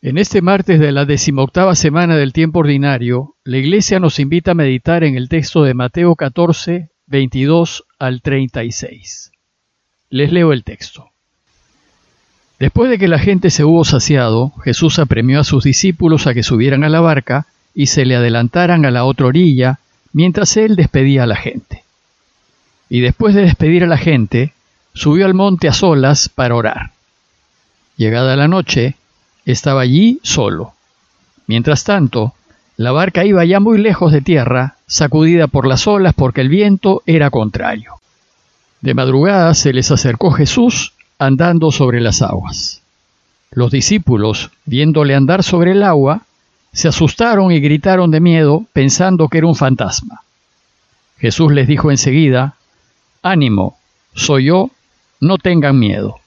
En este martes de la decimoctava semana del tiempo ordinario, la Iglesia nos invita a meditar en el texto de Mateo 14, 22 al 36. Les leo el texto. Después de que la gente se hubo saciado, Jesús apremió a sus discípulos a que subieran a la barca y se le adelantaran a la otra orilla, mientras él despedía a la gente. Y después de despedir a la gente, subió al monte a solas para orar. Llegada la noche, estaba allí solo. Mientras tanto, la barca iba ya muy lejos de tierra, sacudida por las olas porque el viento era contrario. De madrugada se les acercó Jesús andando sobre las aguas. Los discípulos, viéndole andar sobre el agua, se asustaron y gritaron de miedo, pensando que era un fantasma. Jesús les dijo enseguida, Ánimo, soy yo, no tengan miedo.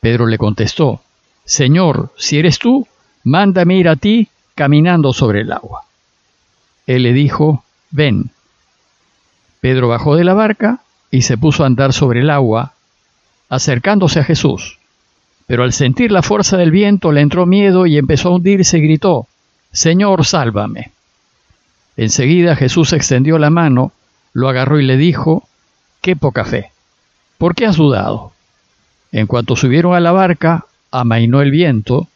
Pedro le contestó, Señor, si eres tú, mándame ir a ti caminando sobre el agua. Él le dijo, ven. Pedro bajó de la barca y se puso a andar sobre el agua, acercándose a Jesús. Pero al sentir la fuerza del viento le entró miedo y empezó a hundirse y gritó, Señor, sálvame. Enseguida Jesús extendió la mano, lo agarró y le dijo, Qué poca fe. ¿Por qué has dudado? En cuanto subieron a la barca, amainó el viento,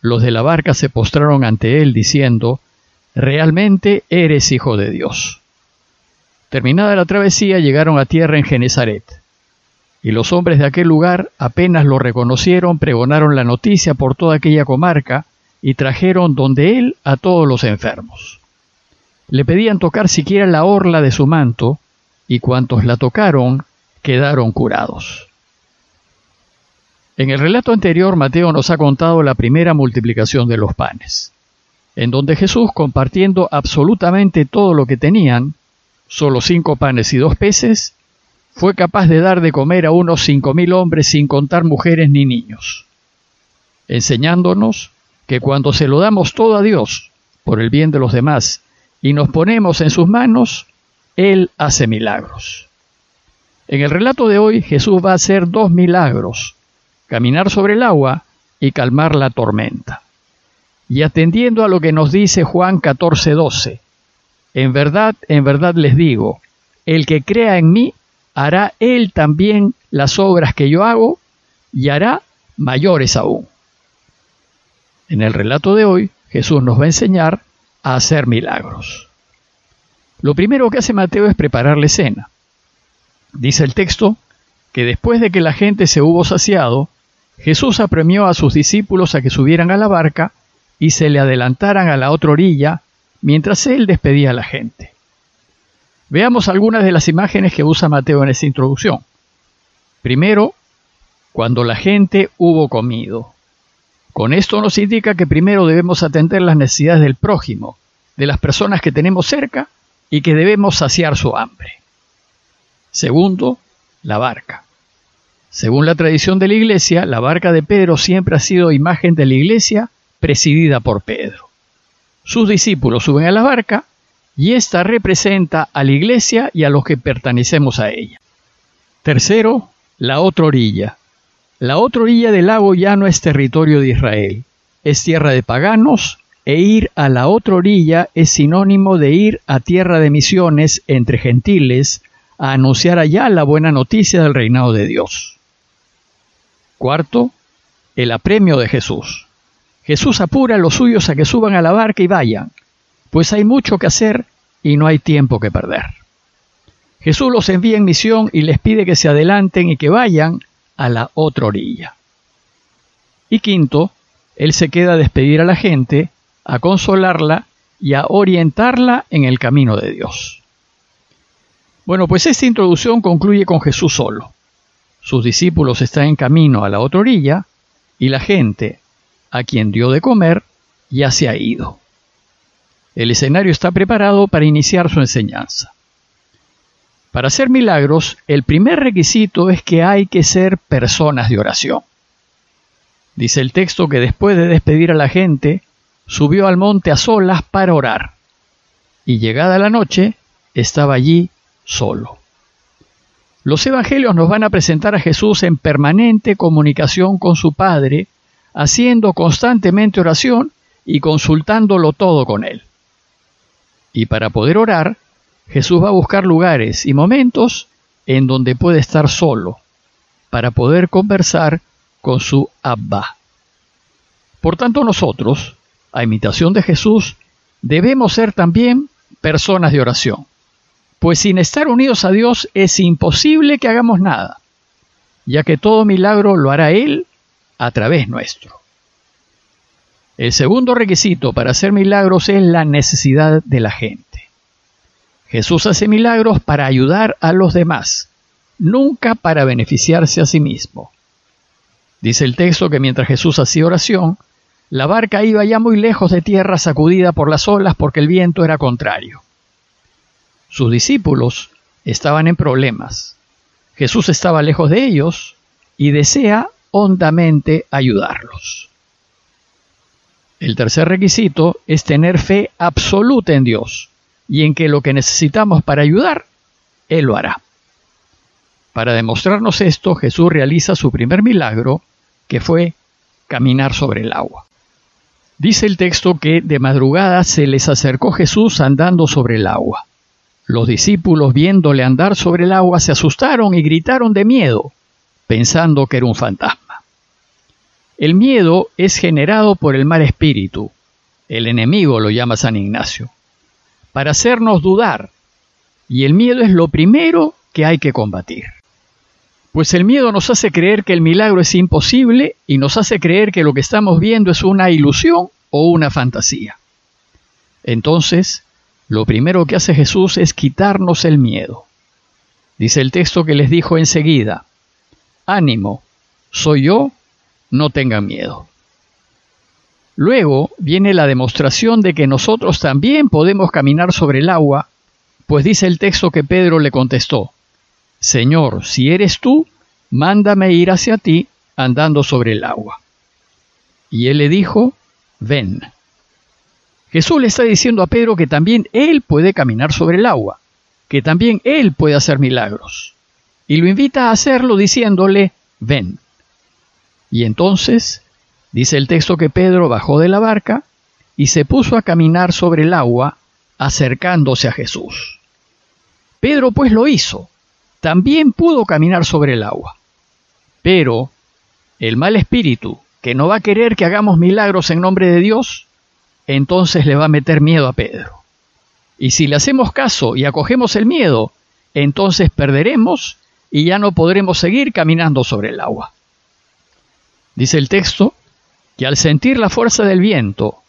los de la barca se postraron ante él diciendo, Realmente eres hijo de Dios. Terminada la travesía llegaron a tierra en Genezaret. Y los hombres de aquel lugar apenas lo reconocieron, pregonaron la noticia por toda aquella comarca y trajeron donde él a todos los enfermos. Le pedían tocar siquiera la orla de su manto, y cuantos la tocaron quedaron curados. En el relato anterior, Mateo nos ha contado la primera multiplicación de los panes, en donde Jesús, compartiendo absolutamente todo lo que tenían, solo cinco panes y dos peces, fue capaz de dar de comer a unos cinco mil hombres sin contar mujeres ni niños, enseñándonos que cuando se lo damos todo a Dios por el bien de los demás y nos ponemos en sus manos, Él hace milagros. En el relato de hoy Jesús va a hacer dos milagros caminar sobre el agua y calmar la tormenta. Y atendiendo a lo que nos dice Juan 14:12, en verdad, en verdad les digo, el que crea en mí, hará él también las obras que yo hago y hará mayores aún. En el relato de hoy, Jesús nos va a enseñar a hacer milagros. Lo primero que hace Mateo es prepararle cena. Dice el texto que después de que la gente se hubo saciado, Jesús apremió a sus discípulos a que subieran a la barca y se le adelantaran a la otra orilla mientras él despedía a la gente. Veamos algunas de las imágenes que usa Mateo en esta introducción. Primero, cuando la gente hubo comido. Con esto nos indica que primero debemos atender las necesidades del prójimo, de las personas que tenemos cerca y que debemos saciar su hambre. Segundo, la barca. Según la tradición de la Iglesia, la barca de Pedro siempre ha sido imagen de la Iglesia presidida por Pedro. Sus discípulos suben a la barca y ésta representa a la Iglesia y a los que pertenecemos a ella. Tercero, la otra orilla. La otra orilla del lago ya no es territorio de Israel, es tierra de paganos e ir a la otra orilla es sinónimo de ir a tierra de misiones entre gentiles a anunciar allá la buena noticia del reinado de Dios. Cuarto, el apremio de Jesús. Jesús apura a los suyos a que suban a la barca y vayan, pues hay mucho que hacer y no hay tiempo que perder. Jesús los envía en misión y les pide que se adelanten y que vayan a la otra orilla. Y quinto, Él se queda a despedir a la gente, a consolarla y a orientarla en el camino de Dios. Bueno, pues esta introducción concluye con Jesús solo sus discípulos están en camino a la otra orilla y la gente, a quien dio de comer, ya se ha ido. El escenario está preparado para iniciar su enseñanza. Para hacer milagros, el primer requisito es que hay que ser personas de oración. Dice el texto que después de despedir a la gente, subió al monte a solas para orar, y llegada la noche, estaba allí solo. Los evangelios nos van a presentar a Jesús en permanente comunicación con su Padre, haciendo constantemente oración y consultándolo todo con él. Y para poder orar, Jesús va a buscar lugares y momentos en donde puede estar solo, para poder conversar con su Abba. Por tanto, nosotros, a imitación de Jesús, debemos ser también personas de oración, pues sin estar unidos a Dios es imposible que hagamos nada, ya que todo milagro lo hará Él a través nuestro. El segundo requisito para hacer milagros es la necesidad de la gente. Jesús hace milagros para ayudar a los demás, nunca para beneficiarse a sí mismo. Dice el texto que mientras Jesús hacía oración, la barca iba ya muy lejos de tierra sacudida por las olas porque el viento era contrario. Sus discípulos estaban en problemas. Jesús estaba lejos de ellos y desea hondamente ayudarlos. El tercer requisito es tener fe absoluta en Dios y en que lo que necesitamos para ayudar, Él lo hará. Para demostrarnos esto, Jesús realiza su primer milagro, que fue caminar sobre el agua. Dice el texto que de madrugada se les acercó Jesús andando sobre el agua. Los discípulos viéndole andar sobre el agua se asustaron y gritaron de miedo, pensando que era un fantasma. El miedo es generado por el mal espíritu, el enemigo lo llama San Ignacio, para hacernos dudar, y el miedo es lo primero que hay que combatir. Pues el miedo nos hace creer que el milagro es imposible y nos hace creer que lo que estamos viendo es una ilusión o una fantasía. Entonces, lo primero que hace Jesús es quitarnos el miedo. Dice el texto que les dijo enseguida, ánimo, soy yo, no tengan miedo. Luego viene la demostración de que nosotros también podemos caminar sobre el agua, pues dice el texto que Pedro le contestó, Señor, si eres tú, mándame ir hacia ti andando sobre el agua. Y él le dijo, ven. Jesús le está diciendo a Pedro que también él puede caminar sobre el agua, que también él puede hacer milagros. Y lo invita a hacerlo diciéndole, ven. Y entonces, dice el texto que Pedro bajó de la barca y se puso a caminar sobre el agua, acercándose a Jesús. Pedro pues lo hizo, también pudo caminar sobre el agua. Pero el mal espíritu, que no va a querer que hagamos milagros en nombre de Dios, entonces le va a meter miedo a Pedro. Y si le hacemos caso y acogemos el miedo, entonces perderemos y ya no podremos seguir caminando sobre el agua. Dice el texto que al sentir la fuerza del viento,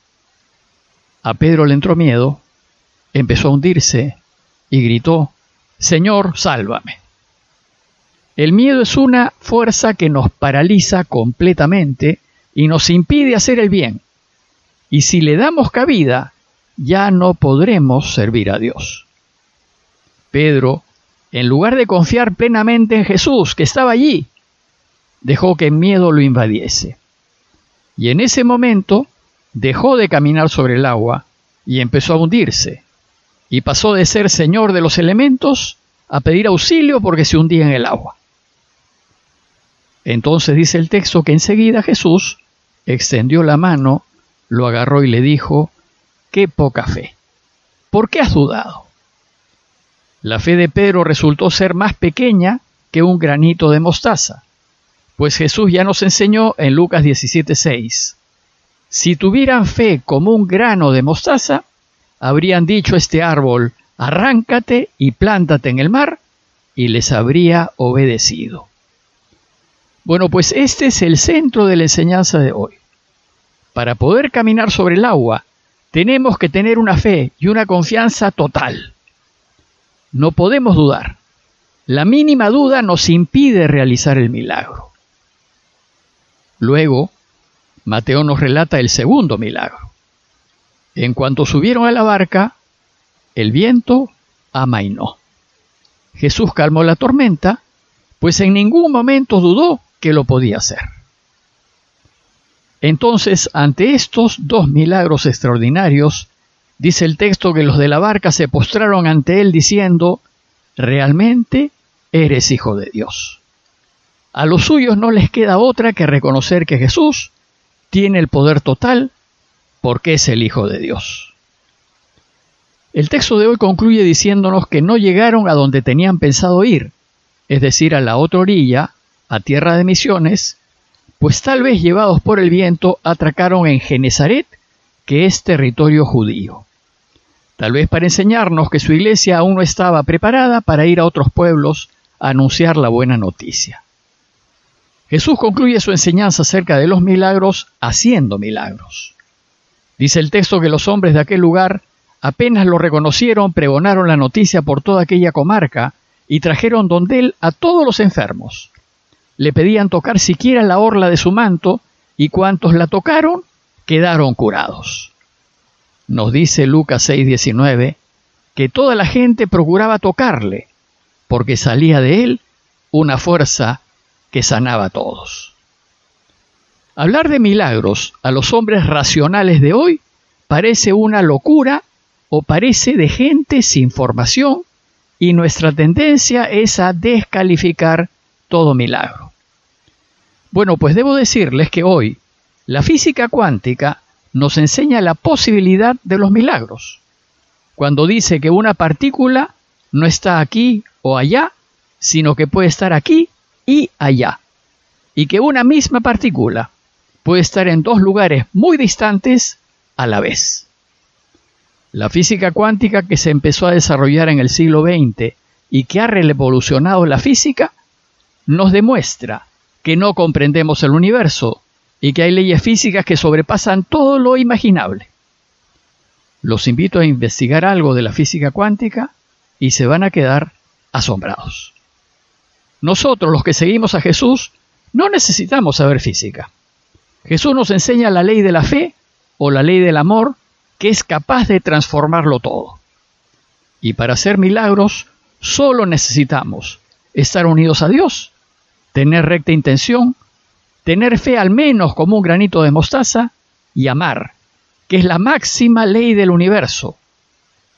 a Pedro le entró miedo, empezó a hundirse y gritó, Señor, sálvame. El miedo es una fuerza que nos paraliza completamente y nos impide hacer el bien. Y si le damos cabida, ya no podremos servir a Dios. Pedro, en lugar de confiar plenamente en Jesús, que estaba allí, dejó que el miedo lo invadiese. Y en ese momento dejó de caminar sobre el agua y empezó a hundirse. Y pasó de ser señor de los elementos a pedir auxilio porque se hundía en el agua. Entonces dice el texto que enseguida Jesús extendió la mano, lo agarró y le dijo, qué poca fe. ¿Por qué has dudado? La fe de Pedro resultó ser más pequeña que un granito de mostaza, pues Jesús ya nos enseñó en Lucas 17:6, si tuvieran fe como un grano de mostaza, habrían dicho este árbol, arráncate y plántate en el mar, y les habría obedecido. Bueno, pues este es el centro de la enseñanza de hoy. Para poder caminar sobre el agua, tenemos que tener una fe y una confianza total. No podemos dudar. La mínima duda nos impide realizar el milagro. Luego, Mateo nos relata el segundo milagro. En cuanto subieron a la barca, el viento amainó. Jesús calmó la tormenta, pues en ningún momento dudó que lo podía hacer. Entonces, ante estos dos milagros extraordinarios, dice el texto que los de la barca se postraron ante él diciendo, realmente eres hijo de Dios. A los suyos no les queda otra que reconocer que Jesús tiene el poder total porque es el Hijo de Dios. El texto de hoy concluye diciéndonos que no llegaron a donde tenían pensado ir, es decir, a la otra orilla, a tierra de misiones, pues tal vez llevados por el viento atracaron en Genezaret, que es territorio judío. Tal vez para enseñarnos que su iglesia aún no estaba preparada para ir a otros pueblos a anunciar la buena noticia. Jesús concluye su enseñanza acerca de los milagros haciendo milagros. Dice el texto que los hombres de aquel lugar apenas lo reconocieron, pregonaron la noticia por toda aquella comarca y trajeron donde él a todos los enfermos. Le pedían tocar siquiera la orla de su manto y cuantos la tocaron quedaron curados. Nos dice Lucas 6:19 que toda la gente procuraba tocarle porque salía de él una fuerza que sanaba a todos. Hablar de milagros a los hombres racionales de hoy parece una locura o parece de gente sin formación y nuestra tendencia es a descalificar todo milagro. Bueno, pues debo decirles que hoy la física cuántica nos enseña la posibilidad de los milagros. Cuando dice que una partícula no está aquí o allá, sino que puede estar aquí y allá. Y que una misma partícula puede estar en dos lugares muy distantes a la vez. La física cuántica que se empezó a desarrollar en el siglo XX y que ha revolucionado la física, nos demuestra que no comprendemos el universo y que hay leyes físicas que sobrepasan todo lo imaginable. Los invito a investigar algo de la física cuántica y se van a quedar asombrados. Nosotros, los que seguimos a Jesús, no necesitamos saber física. Jesús nos enseña la ley de la fe o la ley del amor que es capaz de transformarlo todo. Y para hacer milagros solo necesitamos estar unidos a Dios, tener recta intención, tener fe al menos como un granito de mostaza y amar, que es la máxima ley del universo,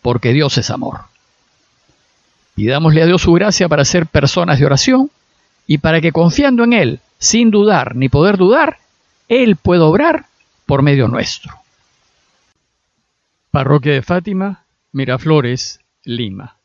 porque Dios es amor. Pidámosle a Dios su gracia para ser personas de oración y para que confiando en Él, sin dudar ni poder dudar, Él pueda obrar por medio nuestro. Parroquia de Fátima, Miraflores, Lima.